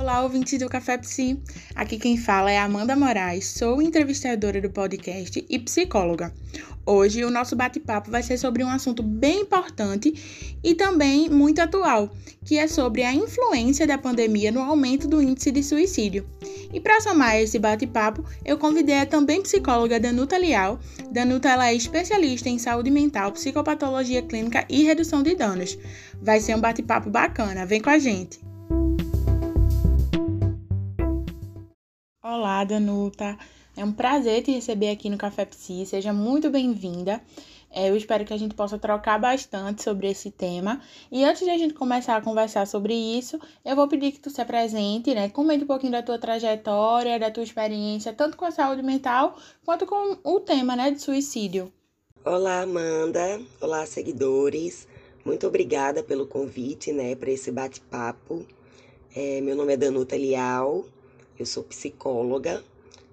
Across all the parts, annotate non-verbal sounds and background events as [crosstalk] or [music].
Olá, ouvintes do Café Psi. Aqui quem fala é Amanda Moraes, sou entrevistadora do podcast e psicóloga. Hoje o nosso bate-papo vai ser sobre um assunto bem importante e também muito atual, que é sobre a influência da pandemia no aumento do índice de suicídio. E para somar esse bate-papo, eu convidei a também psicóloga Danuta Lial. Danuta ela é especialista em saúde mental, psicopatologia clínica e redução de danos. Vai ser um bate-papo bacana, vem com a gente. Olá, Danuta. É um prazer te receber aqui no Café Psi. Seja muito bem-vinda. É, eu espero que a gente possa trocar bastante sobre esse tema. E antes de a gente começar a conversar sobre isso, eu vou pedir que tu se apresente, né? Comente um pouquinho da tua trajetória, da tua experiência, tanto com a saúde mental quanto com o tema, né, de suicídio. Olá, Amanda. Olá, seguidores. Muito obrigada pelo convite, né, para esse bate-papo. É, meu nome é Danuta Lial, eu sou psicóloga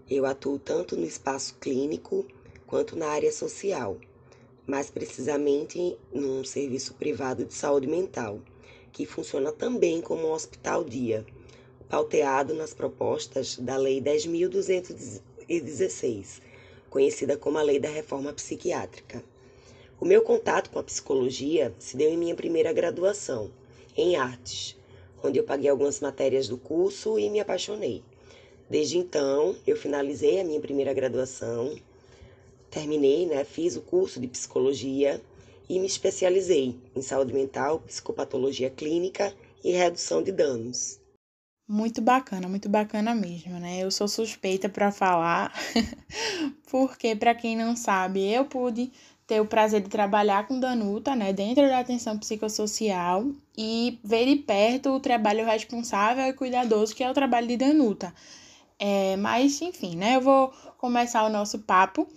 eu atuo tanto no espaço clínico quanto na área social, mais precisamente num serviço privado de saúde mental, que funciona também como um hospital-dia, pauteado nas propostas da Lei 10.216, conhecida como a Lei da Reforma Psiquiátrica. O meu contato com a psicologia se deu em minha primeira graduação, em artes, onde eu paguei algumas matérias do curso e me apaixonei. Desde então, eu finalizei a minha primeira graduação, terminei, né, fiz o curso de psicologia e me especializei em saúde mental, psicopatologia clínica e redução de danos. Muito bacana, muito bacana mesmo, né? Eu sou suspeita para falar, [laughs] porque para quem não sabe, eu pude ter o prazer de trabalhar com Danuta, né, dentro da atenção psicossocial e ver de perto o trabalho responsável e cuidadoso que é o trabalho de Danuta. É, mas, enfim, né? Eu vou começar o nosso papo.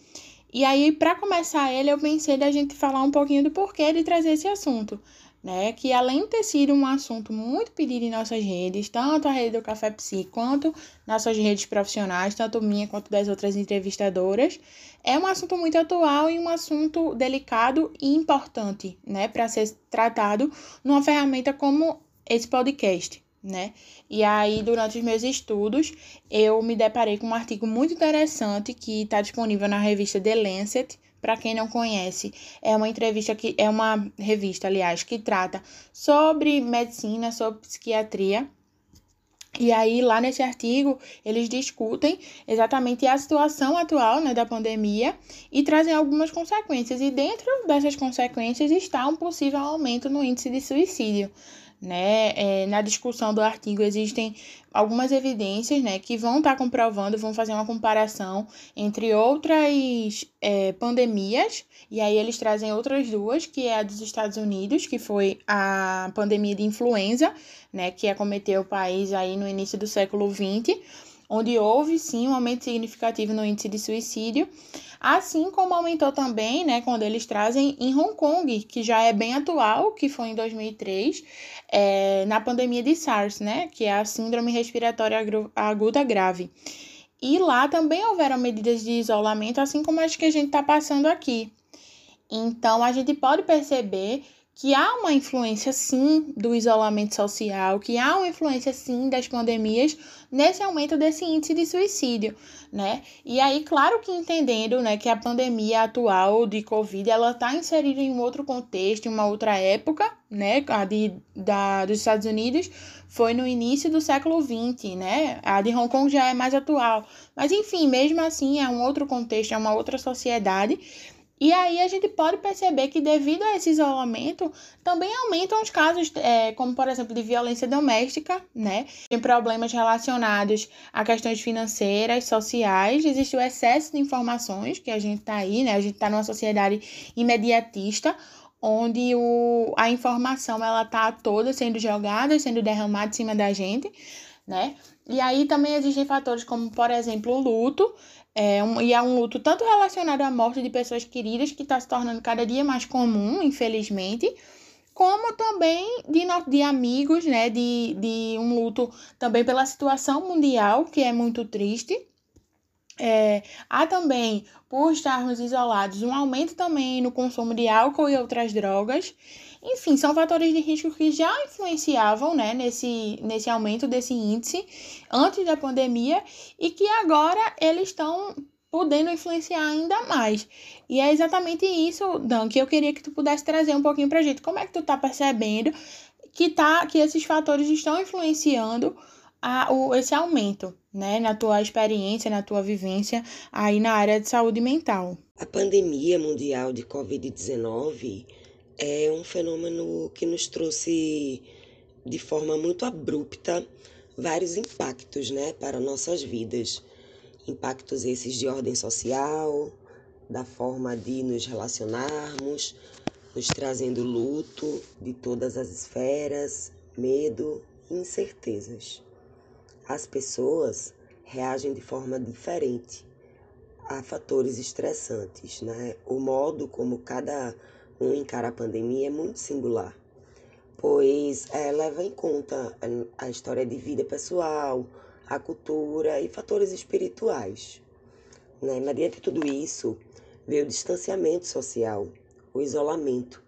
E aí, para começar ele, eu pensei da gente falar um pouquinho do porquê de trazer esse assunto, né? Que além de ter sido um assunto muito pedido em nossas redes, tanto a rede do Café Psi quanto nossas redes profissionais, tanto minha quanto das outras entrevistadoras, é um assunto muito atual e um assunto delicado e importante, né? Para ser tratado numa ferramenta como esse podcast né? E aí, durante os meus estudos, eu me deparei com um artigo muito interessante que está disponível na revista The Lancet. Para quem não conhece, é uma entrevista que é uma revista, aliás, que trata sobre medicina, sobre psiquiatria. E aí, lá nesse artigo, eles discutem exatamente a situação atual né, da pandemia e trazem algumas consequências. E dentro dessas consequências está um possível aumento no índice de suicídio né? É, na discussão do artigo existem algumas evidências, né, que vão estar tá comprovando, vão fazer uma comparação entre outras é, pandemias, e aí eles trazem outras duas, que é a dos Estados Unidos, que foi a pandemia de influenza, né, que acometeu o país aí no início do século XX, onde houve sim um aumento significativo no índice de suicídio, assim como aumentou também, né, quando eles trazem em Hong Kong, que já é bem atual, que foi em 2003, é, na pandemia de SARS, né, que é a síndrome respiratória aguda grave. E lá também houveram medidas de isolamento, assim como as que a gente está passando aqui. Então, a gente pode perceber que há uma influência sim do isolamento social, que há uma influência sim das pandemias nesse aumento desse índice de suicídio, né? E aí, claro que entendendo, né, que a pandemia atual de Covid, ela está inserida em um outro contexto, em uma outra época, né? A de, da, dos Estados Unidos foi no início do século XX, né? A de Hong Kong já é mais atual. Mas, enfim, mesmo assim, é um outro contexto, é uma outra sociedade. E aí a gente pode perceber que devido a esse isolamento, também aumentam os casos, é, como por exemplo, de violência doméstica, né? Tem problemas relacionados a questões financeiras, sociais, existe o excesso de informações, que a gente tá aí, né? A gente tá numa sociedade imediatista, onde o, a informação ela tá toda sendo jogada, sendo derramada em cima da gente, né? E aí também existem fatores como, por exemplo, o luto, é um, e é um luto tanto relacionado à morte de pessoas queridas, que está se tornando cada dia mais comum, infelizmente, como também de, de amigos, né? De, de um luto também pela situação mundial, que é muito triste. É, há também, por estarmos isolados, um aumento também no consumo de álcool e outras drogas. Enfim, são fatores de risco que já influenciavam né, nesse, nesse aumento desse índice antes da pandemia e que agora eles estão podendo influenciar ainda mais. E é exatamente isso, Dan, que eu queria que tu pudesse trazer um pouquinho pra gente. Como é que tu tá percebendo que, tá, que esses fatores estão influenciando a, o, esse aumento, né, na tua experiência, na tua vivência aí na área de saúde mental? A pandemia mundial de Covid-19 é um fenômeno que nos trouxe de forma muito abrupta vários impactos, né, para nossas vidas. Impactos esses de ordem social, da forma de nos relacionarmos, nos trazendo luto de todas as esferas, medo incertezas. As pessoas reagem de forma diferente a fatores estressantes, né? O modo como cada um encara a pandemia é muito singular, pois é, leva em conta a história de vida pessoal, a cultura e fatores espirituais. Né? Mas diante de tudo isso, veio o distanciamento social, o isolamento,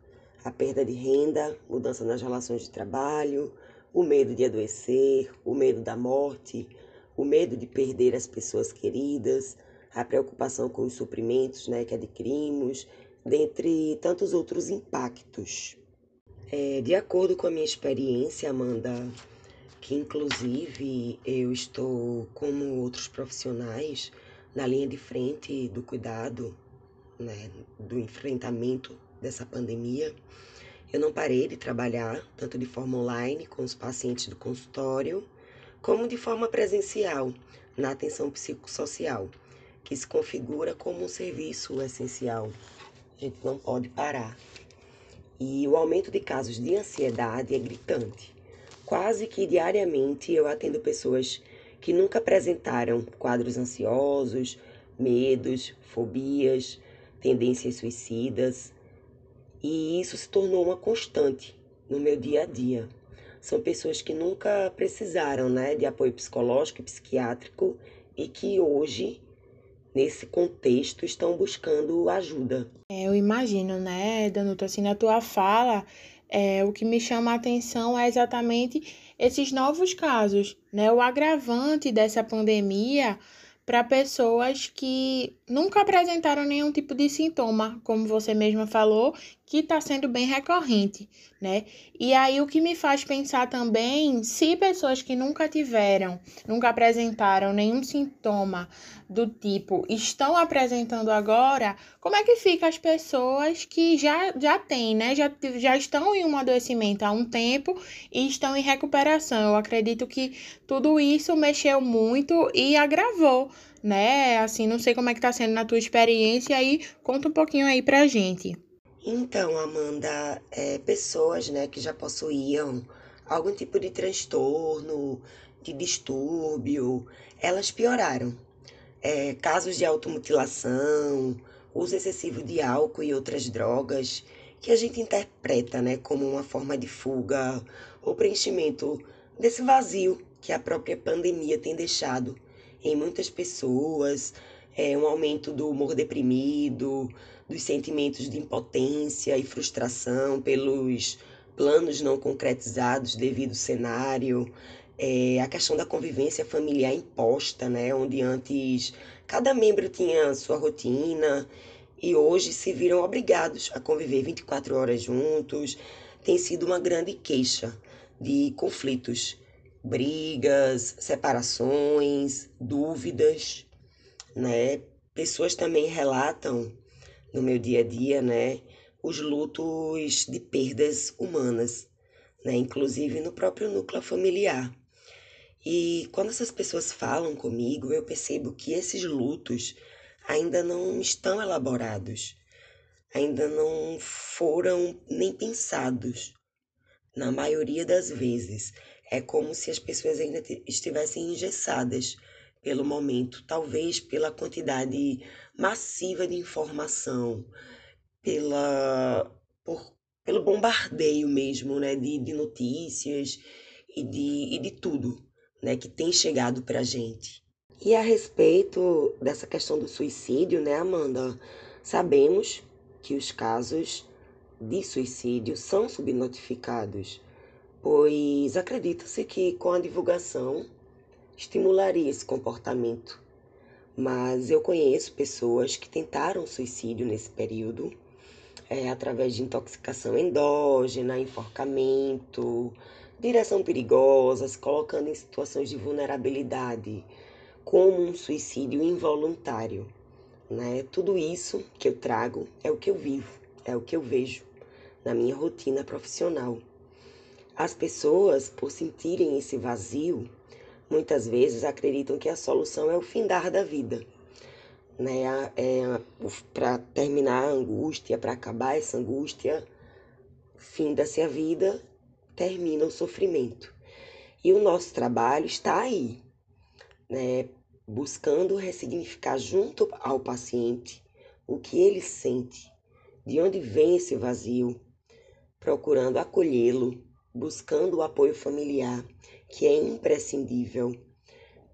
a perda de renda, mudança nas relações de trabalho, o medo de adoecer, o medo da morte, o medo de perder as pessoas queridas, a preocupação com os suprimentos né, que adquirimos, dentre tantos outros impactos. É, de acordo com a minha experiência, Amanda, que inclusive eu estou, como outros profissionais, na linha de frente do cuidado, né, do enfrentamento dessa pandemia, eu não parei de trabalhar, tanto de forma online com os pacientes do consultório, como de forma presencial, na atenção psicossocial, que se configura como um serviço essencial. Gente não pode parar. E o aumento de casos de ansiedade é gritante. Quase que diariamente eu atendo pessoas que nunca apresentaram quadros ansiosos, medos, fobias, tendências suicidas. E isso se tornou uma constante no meu dia a dia. São pessoas que nunca precisaram né, de apoio psicológico e psiquiátrico e que hoje, nesse contexto, estão buscando ajuda. É, eu imagino, né, Danuta, assim, na tua fala, é, o que me chama a atenção é exatamente esses novos casos, né? O agravante dessa pandemia para pessoas que nunca apresentaram nenhum tipo de sintoma, como você mesma falou, que está sendo bem recorrente, né? E aí o que me faz pensar também, se pessoas que nunca tiveram, nunca apresentaram nenhum sintoma do tipo estão apresentando agora, como é que fica as pessoas que já já têm, né? Já, já estão em um adoecimento há um tempo e estão em recuperação. Eu acredito que tudo isso mexeu muito e agravou né? Assim, não sei como é que tá sendo na tua experiência aí, conta um pouquinho aí pra gente. Então, Amanda, é, pessoas né, que já possuíam algum tipo de transtorno, de distúrbio, elas pioraram. É, casos de automutilação, uso excessivo de álcool e outras drogas, que a gente interpreta né, como uma forma de fuga ou preenchimento desse vazio que a própria pandemia tem deixado em muitas pessoas, é, um aumento do humor deprimido, dos sentimentos de impotência e frustração pelos planos não concretizados devido ao cenário, é, a questão da convivência familiar imposta, né, onde antes cada membro tinha sua rotina e hoje se viram obrigados a conviver 24 horas juntos, tem sido uma grande queixa de conflitos, brigas, separações, dúvidas, né? Pessoas também relatam no meu dia a dia, né, os lutos de perdas humanas, né, inclusive no próprio núcleo familiar. E quando essas pessoas falam comigo, eu percebo que esses lutos ainda não estão elaborados, ainda não foram nem pensados. Na maioria das vezes, é como se as pessoas ainda estivessem engessadas pelo momento, talvez pela quantidade massiva de informação, pela, por, pelo bombardeio mesmo, né, de, de notícias e de, e de tudo, né, que tem chegado para a gente. E a respeito dessa questão do suicídio, né, Amanda? Sabemos que os casos de suicídio são subnotificados, pois acredita-se que com a divulgação estimularia esse comportamento. Mas eu conheço pessoas que tentaram suicídio nesse período, é, através de intoxicação endógena, enforcamento, direção perigosa, se colocando em situações de vulnerabilidade, como um suicídio involuntário. Né? Tudo isso que eu trago é o que eu vivo, é o que eu vejo na minha rotina profissional. As pessoas, por sentirem esse vazio, muitas vezes acreditam que a solução é o findar da vida. Né? É, para terminar a angústia, para acabar essa angústia, finda-se a vida, termina o sofrimento. E o nosso trabalho está aí, né? buscando ressignificar junto ao paciente o que ele sente, de onde vem esse vazio, procurando acolhê-lo, buscando o apoio familiar, que é imprescindível,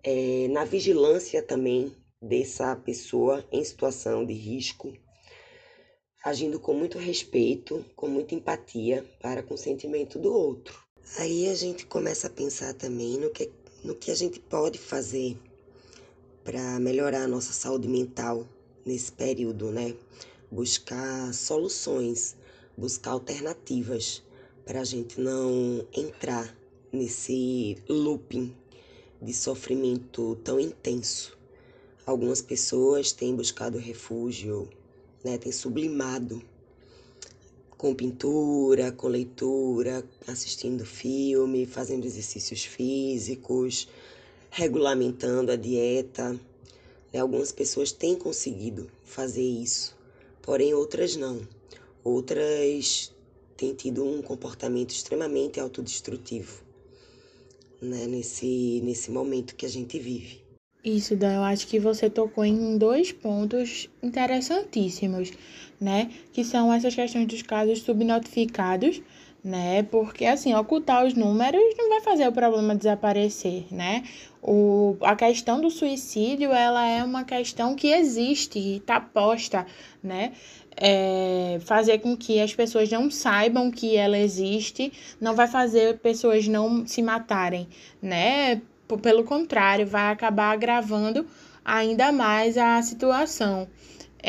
é, na vigilância também dessa pessoa em situação de risco, agindo com muito respeito, com muita empatia para com o sentimento do outro. Aí a gente começa a pensar também no que, no que a gente pode fazer para melhorar a nossa saúde mental nesse período, né? Buscar soluções, buscar alternativas para a gente não entrar nesse looping de sofrimento tão intenso. Algumas pessoas têm buscado refúgio, né? Têm sublimado com pintura, com leitura, assistindo filme, fazendo exercícios físicos, regulamentando a dieta. Algumas pessoas têm conseguido fazer isso, porém outras não. Outras têm tido um comportamento extremamente autodestrutivo né? nesse, nesse momento que a gente vive. Isso, Dan, eu acho que você tocou em dois pontos interessantíssimos, né? Que são essas questões dos casos subnotificados né? Porque assim, ocultar os números não vai fazer o problema desaparecer, né? O, a questão do suicídio, ela é uma questão que existe e está posta, né? É, fazer com que as pessoas não saibam que ela existe não vai fazer pessoas não se matarem, né? Pelo contrário, vai acabar agravando ainda mais a situação.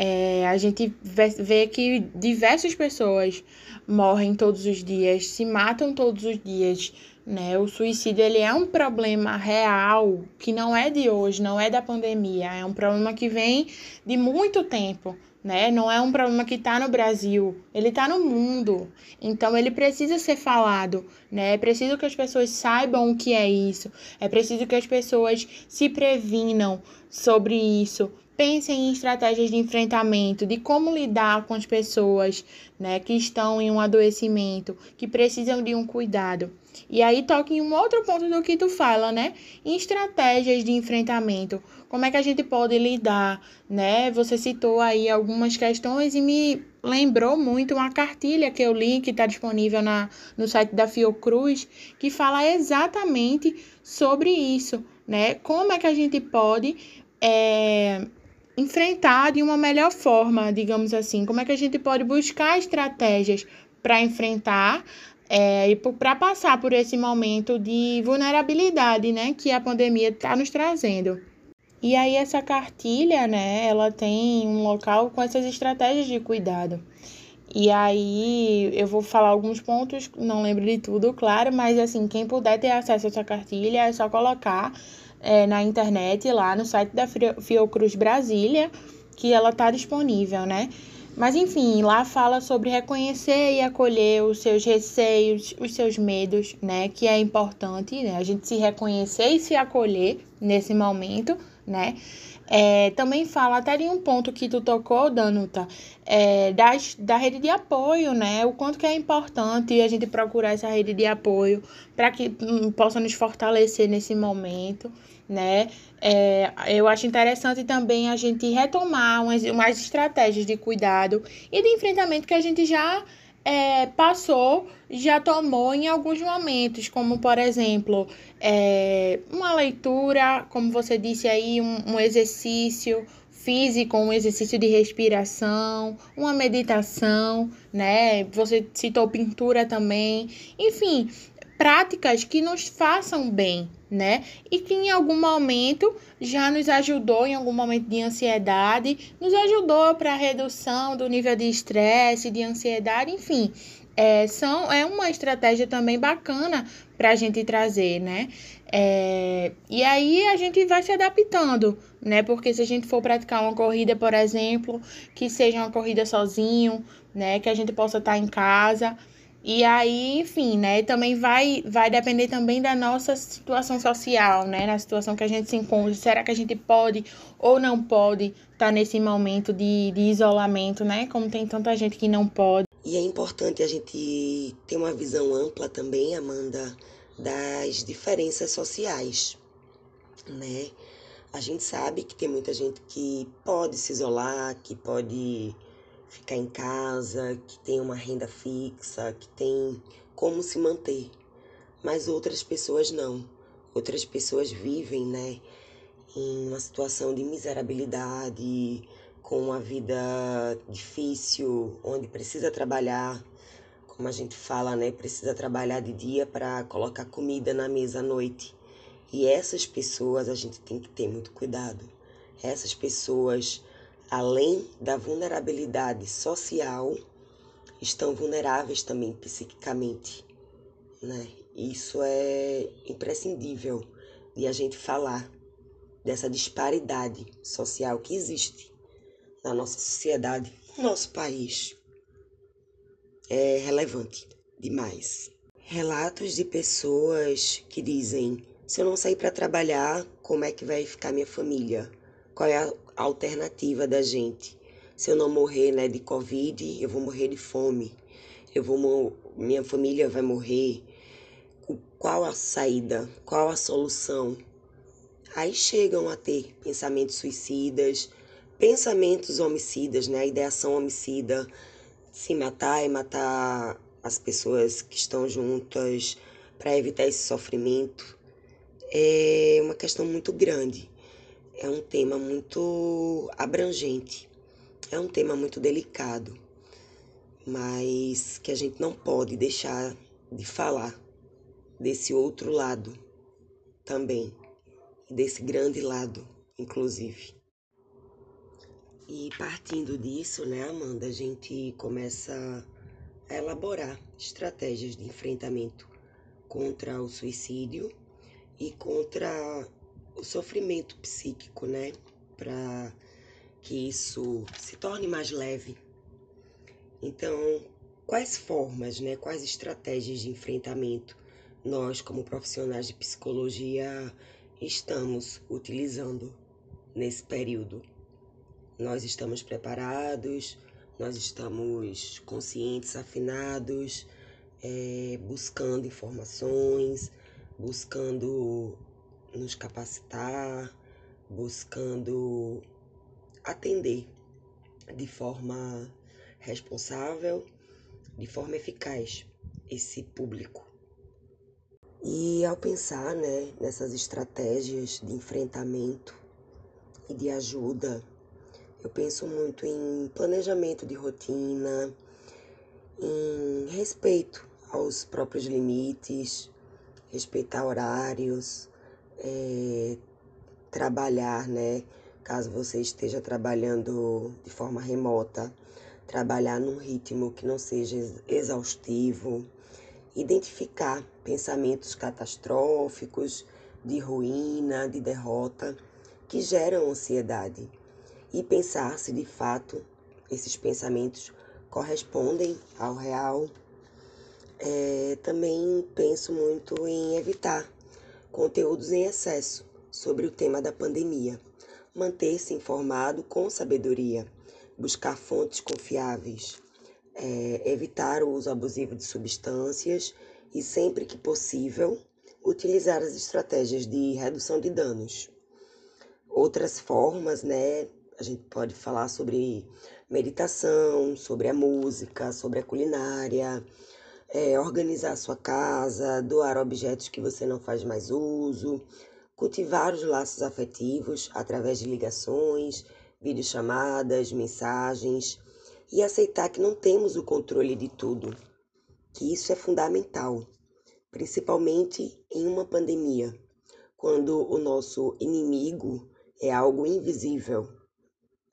É, a gente vê, que diversas pessoas morrem todos os dias, se matam todos os dias, né? O suicídio ele é um problema real que não é de hoje, não é da pandemia, é um problema que vem de muito tempo, né? Não é um problema que está no Brasil, ele está no mundo. Então ele precisa ser falado, né? É preciso que as pessoas saibam o que é isso, é preciso que as pessoas se previnam sobre isso, Pensem em estratégias de enfrentamento, de como lidar com as pessoas né, que estão em um adoecimento, que precisam de um cuidado. E aí toque em um outro ponto do que tu fala, né? Em estratégias de enfrentamento. Como é que a gente pode lidar, né? Você citou aí algumas questões e me lembrou muito uma cartilha que eu li, que está disponível na, no site da Fiocruz, que fala exatamente sobre isso, né? Como é que a gente pode é, enfrentar de uma melhor forma, digamos assim? Como é que a gente pode buscar estratégias para enfrentar é, e para passar por esse momento de vulnerabilidade, né, que a pandemia está nos trazendo? E aí essa cartilha, né, ela tem um local com essas estratégias de cuidado. E aí eu vou falar alguns pontos, não lembro de tudo, claro, mas assim, quem puder ter acesso a essa cartilha é só colocar é, na internet, lá no site da Fiocruz Brasília, que ela está disponível, né? Mas enfim, lá fala sobre reconhecer e acolher os seus receios, os seus medos, né? Que é importante, né? A gente se reconhecer e se acolher nesse momento, né? É, também fala até de um ponto que tu tocou, Danuta, é, das, da rede de apoio, né? O quanto que é importante a gente procurar essa rede de apoio para que um, possa nos fortalecer nesse momento, né? É, eu acho interessante também a gente retomar umas, umas estratégias de cuidado e de enfrentamento que a gente já é, passou, já tomou em alguns momentos, como por exemplo, é, uma leitura, como você disse aí, um, um exercício físico, um exercício de respiração, uma meditação, né? Você citou pintura também, enfim, práticas que nos façam bem, né? E que em algum momento já nos ajudou, em algum momento de ansiedade, nos ajudou para a redução do nível de estresse, de ansiedade, enfim. É, são, é uma estratégia também bacana para a gente trazer, né? É, e aí a gente vai se adaptando, né? Porque se a gente for praticar uma corrida, por exemplo, que seja uma corrida sozinho, né? Que a gente possa estar em casa, e aí, enfim, né, também vai, vai depender também da nossa situação social, né, na situação que a gente se encontra. Será que a gente pode ou não pode estar tá nesse momento de, de isolamento, né, como tem tanta gente que não pode. E é importante a gente ter uma visão ampla também, Amanda, das diferenças sociais, né? A gente sabe que tem muita gente que pode se isolar, que pode ficar em casa, que tem uma renda fixa, que tem como se manter. Mas outras pessoas não. Outras pessoas vivem, né, em uma situação de miserabilidade, com uma vida difícil, onde precisa trabalhar, como a gente fala, né, precisa trabalhar de dia para colocar comida na mesa à noite. E essas pessoas a gente tem que ter muito cuidado. Essas pessoas além da vulnerabilidade social, estão vulneráveis também psiquicamente, né? Isso é imprescindível de a gente falar dessa disparidade social que existe na nossa sociedade, no nosso país. É relevante demais. Relatos de pessoas que dizem: se eu não sair para trabalhar, como é que vai ficar minha família? Qual é a alternativa da gente. Se eu não morrer né, de Covid, eu vou morrer de fome. Eu vou minha família vai morrer. Qual a saída? Qual a solução? Aí chegam a ter pensamentos suicidas, pensamentos homicidas, né? A ideação homicida, se matar e matar as pessoas que estão juntas para evitar esse sofrimento. É uma questão muito grande é um tema muito abrangente, é um tema muito delicado, mas que a gente não pode deixar de falar desse outro lado também, desse grande lado, inclusive. E partindo disso, né, Amanda, a gente começa a elaborar estratégias de enfrentamento contra o suicídio e contra o sofrimento psíquico, né? Para que isso se torne mais leve. Então, quais formas, né? Quais estratégias de enfrentamento nós, como profissionais de psicologia, estamos utilizando nesse período? Nós estamos preparados, nós estamos conscientes, afinados, é, buscando informações, buscando nos capacitar, buscando atender de forma responsável, de forma eficaz esse público. E ao pensar né, nessas estratégias de enfrentamento e de ajuda, eu penso muito em planejamento de rotina, em respeito aos próprios limites, respeitar horários, é, trabalhar, né? Caso você esteja trabalhando de forma remota, trabalhar num ritmo que não seja exaustivo, identificar pensamentos catastróficos, de ruína, de derrota, que geram ansiedade e pensar se de fato esses pensamentos correspondem ao real. É, também penso muito em evitar conteúdos em excesso sobre o tema da pandemia, manter-se informado com sabedoria, buscar fontes confiáveis, é, evitar o uso abusivo de substâncias e, sempre que possível, utilizar as estratégias de redução de danos. Outras formas, né? A gente pode falar sobre meditação, sobre a música, sobre a culinária, é, organizar a sua casa, doar objetos que você não faz mais uso, cultivar os laços afetivos através de ligações, videochamadas, mensagens e aceitar que não temos o controle de tudo, que isso é fundamental, principalmente em uma pandemia, quando o nosso inimigo é algo invisível.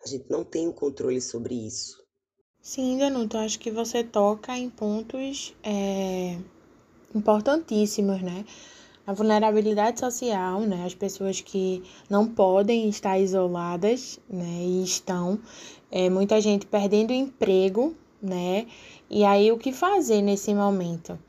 A gente não tem o controle sobre isso. Sim, Danuto, acho que você toca em pontos é, importantíssimos, né? A vulnerabilidade social, né? As pessoas que não podem estar isoladas, né? E estão, é, muita gente perdendo emprego, né? E aí, o que fazer nesse momento?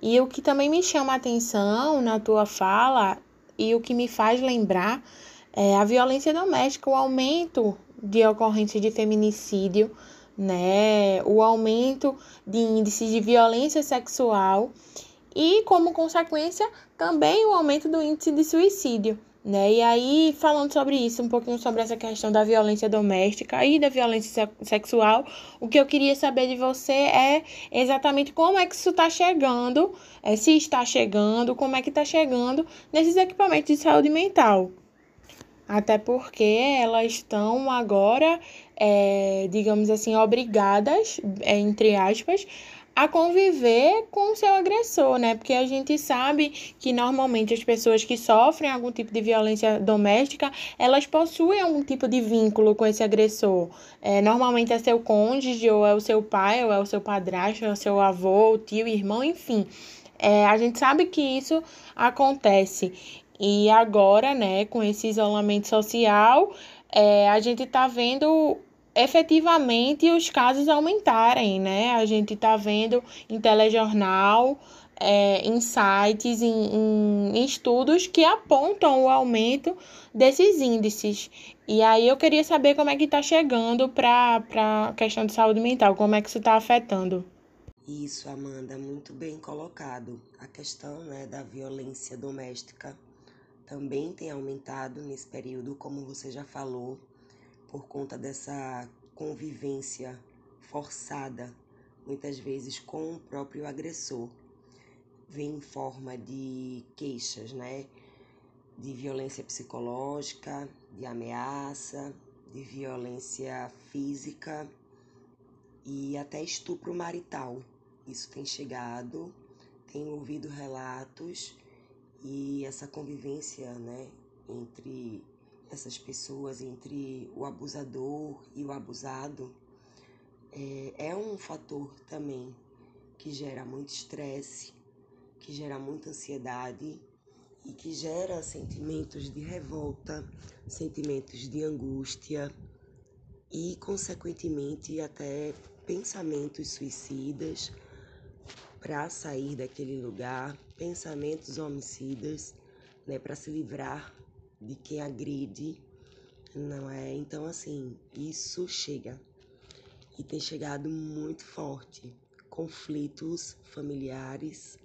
E o que também me chama a atenção na tua fala e o que me faz lembrar é a violência doméstica, o aumento de ocorrência de feminicídio, né? O aumento de índices de violência sexual e, como consequência, também o aumento do índice de suicídio. Né? E aí, falando sobre isso, um pouquinho sobre essa questão da violência doméstica e da violência sexual, o que eu queria saber de você é exatamente como é que isso está chegando, é, se está chegando, como é que está chegando nesses equipamentos de saúde mental. Até porque elas estão agora, é, digamos assim, obrigadas, é, entre aspas, a conviver com o seu agressor, né? Porque a gente sabe que normalmente as pessoas que sofrem algum tipo de violência doméstica, elas possuem algum tipo de vínculo com esse agressor. É, normalmente é seu cônjuge, ou é o seu pai, ou é o seu padrasto, ou é o seu avô, o tio, irmão, enfim. É, a gente sabe que isso acontece. E agora, né, com esse isolamento social, é, a gente está vendo efetivamente os casos aumentarem, né? A gente está vendo em telejornal, é, em sites, em, em, estudos que apontam o aumento desses índices. E aí eu queria saber como é que está chegando para a questão de saúde mental, como é que isso está afetando. Isso, Amanda, muito bem colocado. A questão né, da violência doméstica também tem aumentado nesse período, como você já falou, por conta dessa convivência forçada, muitas vezes com o próprio agressor. Vem em forma de queixas, né? De violência psicológica, de ameaça, de violência física e até estupro marital. Isso tem chegado, tem ouvido relatos e essa convivência, né, entre essas pessoas, entre o abusador e o abusado, é, é um fator também que gera muito estresse, que gera muita ansiedade e que gera sentimentos de revolta, sentimentos de angústia e, consequentemente, até pensamentos suicidas para sair daquele lugar, pensamentos homicidas, né, para se livrar de quem agride, não é? Então, assim, isso chega e tem chegado muito forte. Conflitos familiares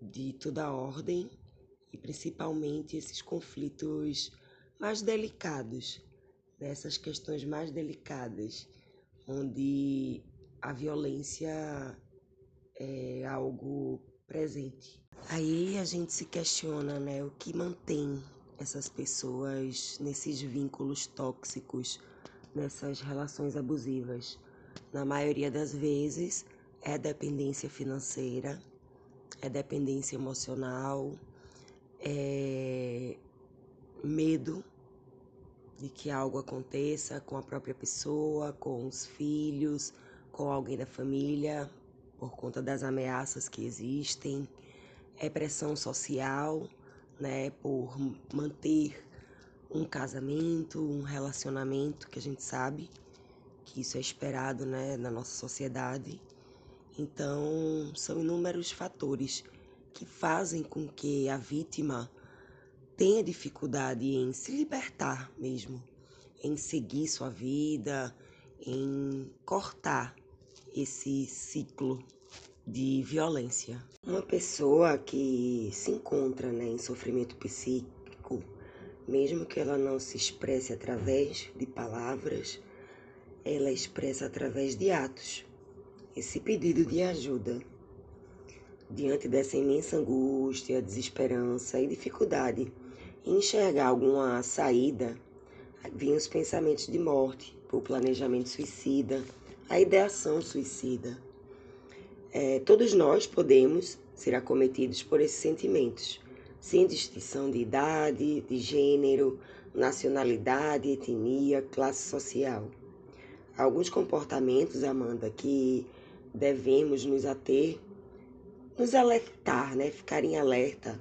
de toda ordem e principalmente esses conflitos mais delicados, nessas né? questões mais delicadas, onde a violência é algo presente. Aí a gente se questiona, né, o que mantém essas pessoas nesses vínculos tóxicos, nessas relações abusivas. Na maioria das vezes é dependência financeira, é dependência emocional, é medo de que algo aconteça com a própria pessoa, com os filhos, com alguém da família, por conta das ameaças que existem, é pressão social, né, por manter um casamento, um relacionamento que a gente sabe que isso é esperado, né, na nossa sociedade. Então, são inúmeros fatores que fazem com que a vítima tenha dificuldade em se libertar mesmo, em seguir sua vida, em cortar esse ciclo de violência. Uma pessoa que se encontra né, em sofrimento psíquico, mesmo que ela não se expresse através de palavras, ela expressa através de atos esse pedido de ajuda. Diante dessa imensa angústia, desesperança e dificuldade em enxergar alguma saída, vinham os pensamentos de morte, o planejamento suicida, a ideação suicida. É, todos nós podemos ser acometidos por esses sentimentos, sem distinção de idade, de gênero, nacionalidade, etnia, classe social. Alguns comportamentos, Amanda, que devemos nos ater, nos alertar, né? ficar em alerta,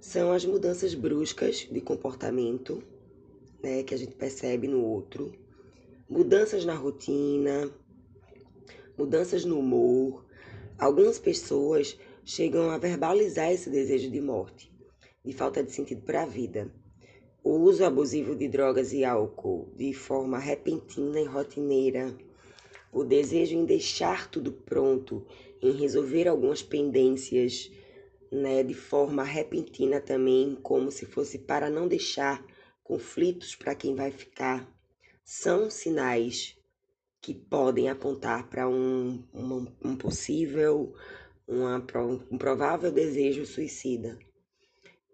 são as mudanças bruscas de comportamento né, que a gente percebe no outro, mudanças na rotina, mudanças no humor. Algumas pessoas chegam a verbalizar esse desejo de morte, de falta de sentido para a vida. O uso abusivo de drogas e álcool de forma repentina e rotineira, o desejo em deixar tudo pronto, em resolver algumas pendências, né, de forma repentina também, como se fosse para não deixar conflitos para quem vai ficar, são sinais que podem apontar para um, um, um, possível, uma, um provável desejo suicida.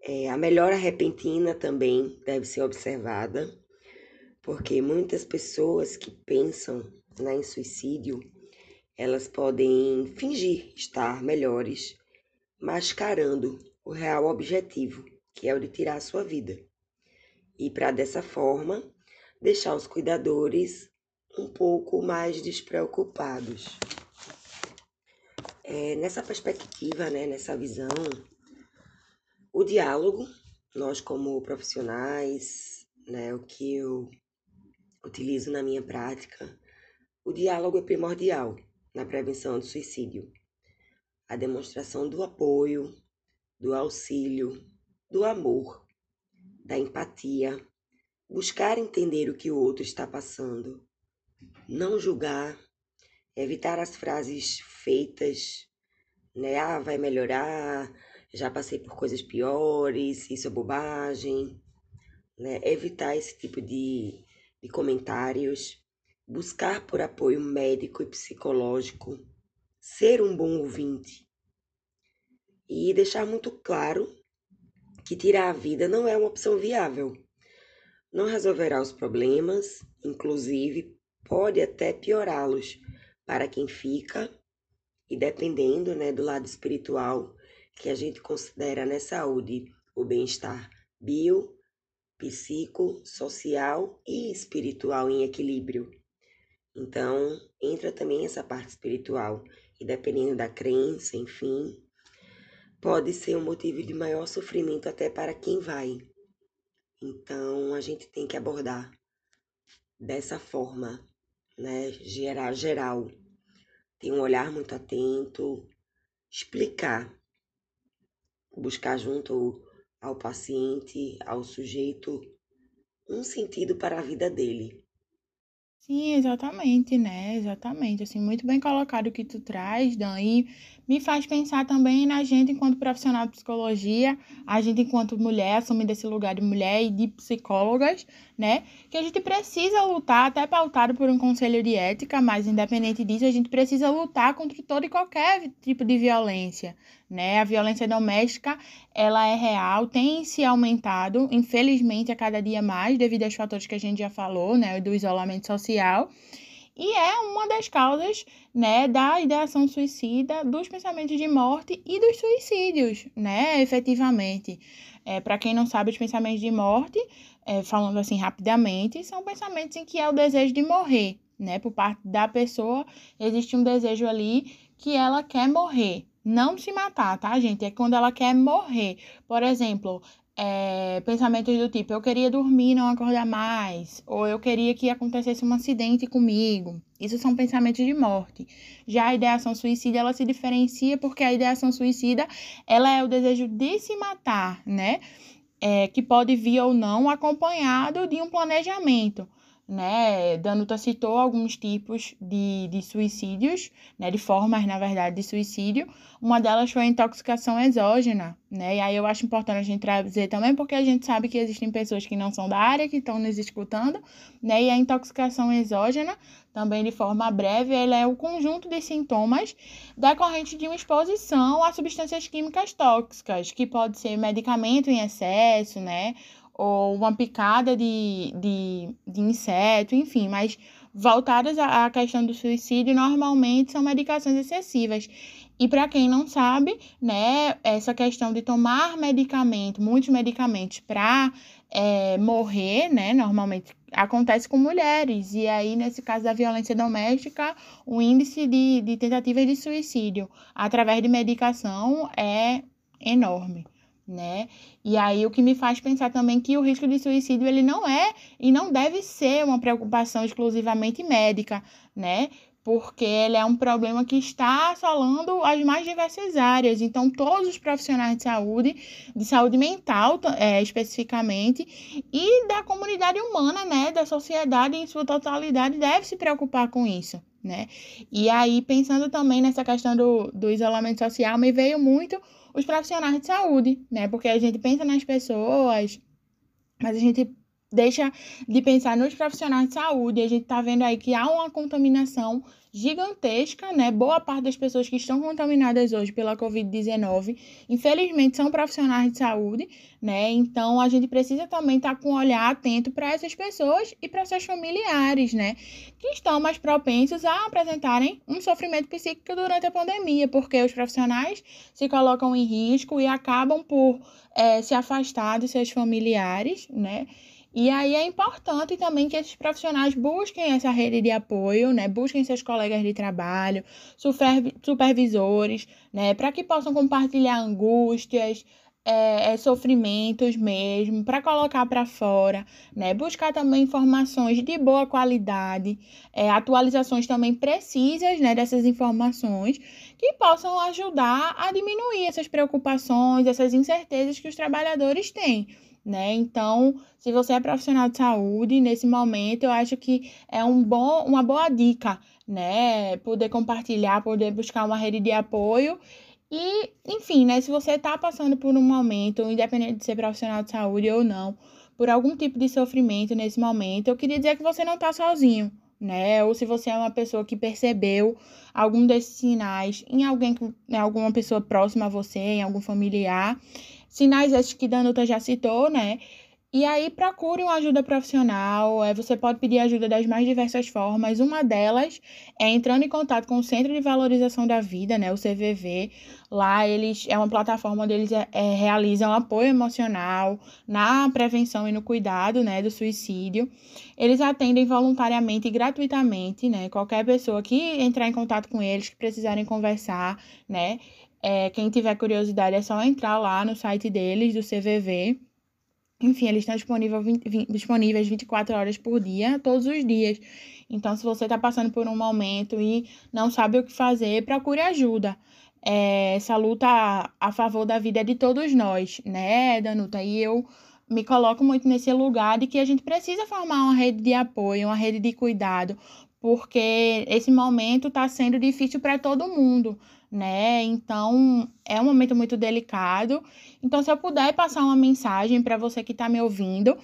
É, a melhora repentina também deve ser observada, porque muitas pessoas que pensam né, em suicídio, elas podem fingir estar melhores, mascarando o real objetivo, que é o de tirar a sua vida. E para dessa forma deixar os cuidadores um pouco mais despreocupados. É, nessa perspectiva, né, nessa visão, o diálogo, nós como profissionais, né, o que eu utilizo na minha prática, o diálogo é primordial na prevenção do suicídio. A demonstração do apoio, do auxílio, do amor, da empatia, buscar entender o que o outro está passando, não julgar, evitar as frases feitas, né? Ah, vai melhorar, já passei por coisas piores, isso é bobagem, né? Evitar esse tipo de, de comentários, buscar por apoio médico e psicológico, ser um bom ouvinte e deixar muito claro que tirar a vida não é uma opção viável. Não resolverá os problemas, inclusive pode até piorá-los para quem fica e dependendo, né, do lado espiritual que a gente considera na saúde o bem-estar bio, psico, social e espiritual em equilíbrio. Então, entra também essa parte espiritual e dependendo da crença, enfim, pode ser um motivo de maior sofrimento até para quem vai. Então, a gente tem que abordar dessa forma né, geral, geral. Tem um olhar muito atento, explicar, buscar junto ao paciente, ao sujeito, um sentido para a vida dele. Sim, exatamente, né? Exatamente. Assim, muito bem colocado o que tu traz, Dan. E me faz pensar também na gente enquanto profissional de psicologia, a gente enquanto mulher, assumindo esse lugar de mulher e de psicólogas, né? Que a gente precisa lutar, até pautado por um conselho de ética, mas independente disso, a gente precisa lutar contra todo e qualquer tipo de violência, né? A violência doméstica, ela é real, tem se aumentado, infelizmente, a cada dia mais, devido aos fatores que a gente já falou, né? Do isolamento social. E é uma das causas, né, da ideação suicida, dos pensamentos de morte e dos suicídios, né, efetivamente. É, Para quem não sabe, os pensamentos de morte, é, falando assim rapidamente, são pensamentos em que é o desejo de morrer, né, por parte da pessoa, existe um desejo ali que ela quer morrer, não se matar, tá, gente? É quando ela quer morrer. Por exemplo, é, pensamentos do tipo, eu queria dormir não acordar mais, ou eu queria que acontecesse um acidente comigo. Isso são pensamentos de morte. Já a ideação suicida, ela se diferencia porque a ideação suicida, ela é o desejo de se matar, né? É, que pode vir ou não acompanhado de um planejamento né? Danuta citou alguns tipos de, de suicídios, né? De formas, na verdade, de suicídio. Uma delas foi a intoxicação exógena, né? E aí eu acho importante a gente trazer também, porque a gente sabe que existem pessoas que não são da área, que estão nos escutando, né? E a intoxicação exógena, também de forma breve, ela é o conjunto de sintomas decorrente de uma exposição a substâncias químicas tóxicas, que pode ser medicamento em excesso, né? Ou uma picada de, de, de inseto, enfim, mas voltadas à questão do suicídio, normalmente são medicações excessivas. E para quem não sabe, né, essa questão de tomar medicamento, muitos medicamentos para é, morrer, né, normalmente acontece com mulheres. E aí, nesse caso da violência doméstica, o índice de, de tentativas de suicídio através de medicação é enorme né? E aí o que me faz pensar também que o risco de suicídio ele não é e não deve ser uma preocupação exclusivamente médica, né? Porque ele é um problema que está assolando as mais diversas áreas. Então, todos os profissionais de saúde, de saúde mental é, especificamente, e da comunidade humana, né, da sociedade em sua totalidade, deve se preocupar com isso né? E aí, pensando também nessa questão do, do isolamento social, me veio muito os profissionais de saúde, né? Porque a gente pensa nas pessoas, mas a gente deixa de pensar nos profissionais de saúde. A gente está vendo aí que há uma contaminação gigantesca, né? Boa parte das pessoas que estão contaminadas hoje pela Covid-19, infelizmente, são profissionais de saúde, né? Então, a gente precisa também estar tá com um olhar atento para essas pessoas e para seus familiares, né? Que estão mais propensos a apresentarem um sofrimento psíquico durante a pandemia, porque os profissionais se colocam em risco e acabam por é, se afastar dos seus familiares, né? E aí é importante também que esses profissionais busquem essa rede de apoio, né? Busquem seus colegas de trabalho, supervisores, né? Para que possam compartilhar angústias, é, é, sofrimentos mesmo, para colocar para fora, né? Buscar também informações de boa qualidade, é, atualizações também precisas, né? Dessas informações que possam ajudar a diminuir essas preocupações, essas incertezas que os trabalhadores têm né? Então, se você é profissional de saúde, nesse momento eu acho que é um bom, uma boa dica, né? Poder compartilhar, poder buscar uma rede de apoio. E, enfim, né? Se você está passando por um momento, independente de ser profissional de saúde ou não, por algum tipo de sofrimento nesse momento, eu queria dizer que você não está sozinho, né? Ou se você é uma pessoa que percebeu algum desses sinais em alguém, em alguma pessoa próxima a você, em algum familiar, Sinais esses que Danuta já citou, né? E aí procure uma ajuda profissional. É, você pode pedir ajuda das mais diversas formas. Uma delas é entrando em contato com o Centro de Valorização da Vida, né? O CVV. Lá eles é uma plataforma onde eles é, realizam apoio emocional na prevenção e no cuidado, né, do suicídio. Eles atendem voluntariamente e gratuitamente, né? Qualquer pessoa que entrar em contato com eles, que precisarem conversar, né? É, quem tiver curiosidade é só entrar lá no site deles, do CVV. Enfim, eles estão disponíveis, 20, 20, disponíveis 24 horas por dia, todos os dias. Então, se você está passando por um momento e não sabe o que fazer, procure ajuda. É, essa luta a, favor da vida é de todos nós, né, Danuta? E eu me coloco muito nesse lugar de que a gente precisa formar uma rede de apoio, uma rede de cuidado, porque esse momento está sendo difícil para todo mundo né? Então, é um momento muito delicado. Então, se eu puder passar uma mensagem para você que está me ouvindo,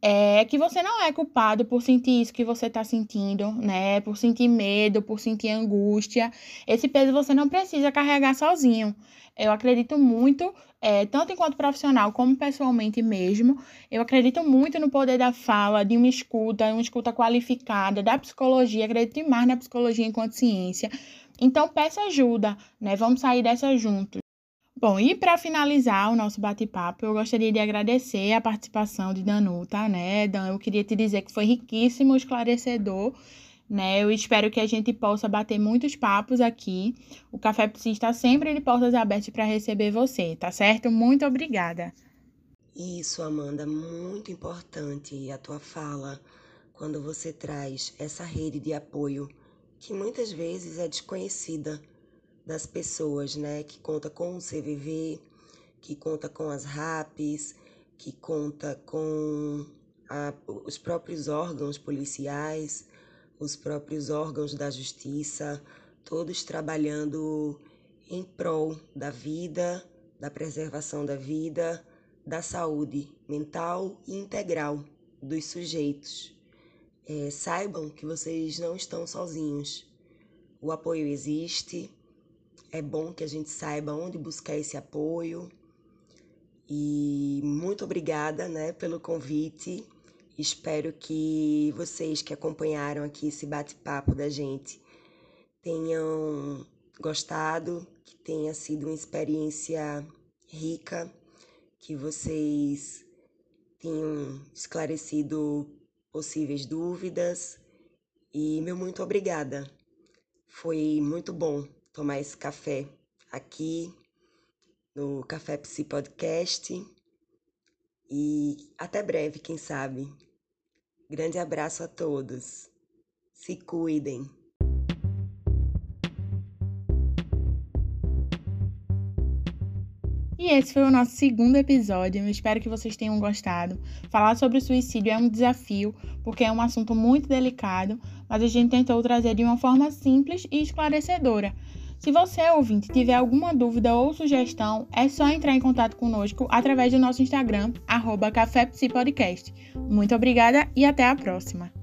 é que você não é culpado por sentir isso que você está sentindo, né? Por sentir medo, por sentir angústia. Esse peso você não precisa carregar sozinho. Eu acredito muito, é, tanto enquanto profissional como pessoalmente mesmo, eu acredito muito no poder da fala, de uma escuta, uma escuta qualificada, da psicologia, acredito mais na psicologia enquanto ciência, então, peça ajuda, né? Vamos sair dessa juntos. Bom, e para finalizar o nosso bate-papo, eu gostaria de agradecer a participação de Danuta, né? Dan, eu queria te dizer que foi riquíssimo, esclarecedor, né? Eu espero que a gente possa bater muitos papos aqui. O Café Psi está sempre de portas abertas para receber você, tá certo? Muito obrigada. Isso, Amanda, muito importante a tua fala quando você traz essa rede de apoio que muitas vezes é desconhecida das pessoas, né? Que conta com o CVV, que conta com as RAPs, que conta com a, os próprios órgãos policiais, os próprios órgãos da justiça, todos trabalhando em prol da vida, da preservação da vida, da saúde mental e integral dos sujeitos. É, saibam que vocês não estão sozinhos. O apoio existe. É bom que a gente saiba onde buscar esse apoio. E muito obrigada, né, pelo convite. Espero que vocês que acompanharam aqui esse bate-papo da gente tenham gostado, que tenha sido uma experiência rica, que vocês tenham esclarecido possíveis dúvidas e meu muito obrigada. Foi muito bom tomar esse café aqui no Café Psi Podcast e até breve, quem sabe. Grande abraço a todos. Se cuidem. E esse foi o nosso segundo episódio. Eu espero que vocês tenham gostado. Falar sobre suicídio é um desafio, porque é um assunto muito delicado, mas a gente tentou trazer de uma forma simples e esclarecedora. Se você, ouvinte, tiver alguma dúvida ou sugestão, é só entrar em contato conosco através do nosso Instagram, arroba Muito obrigada e até a próxima!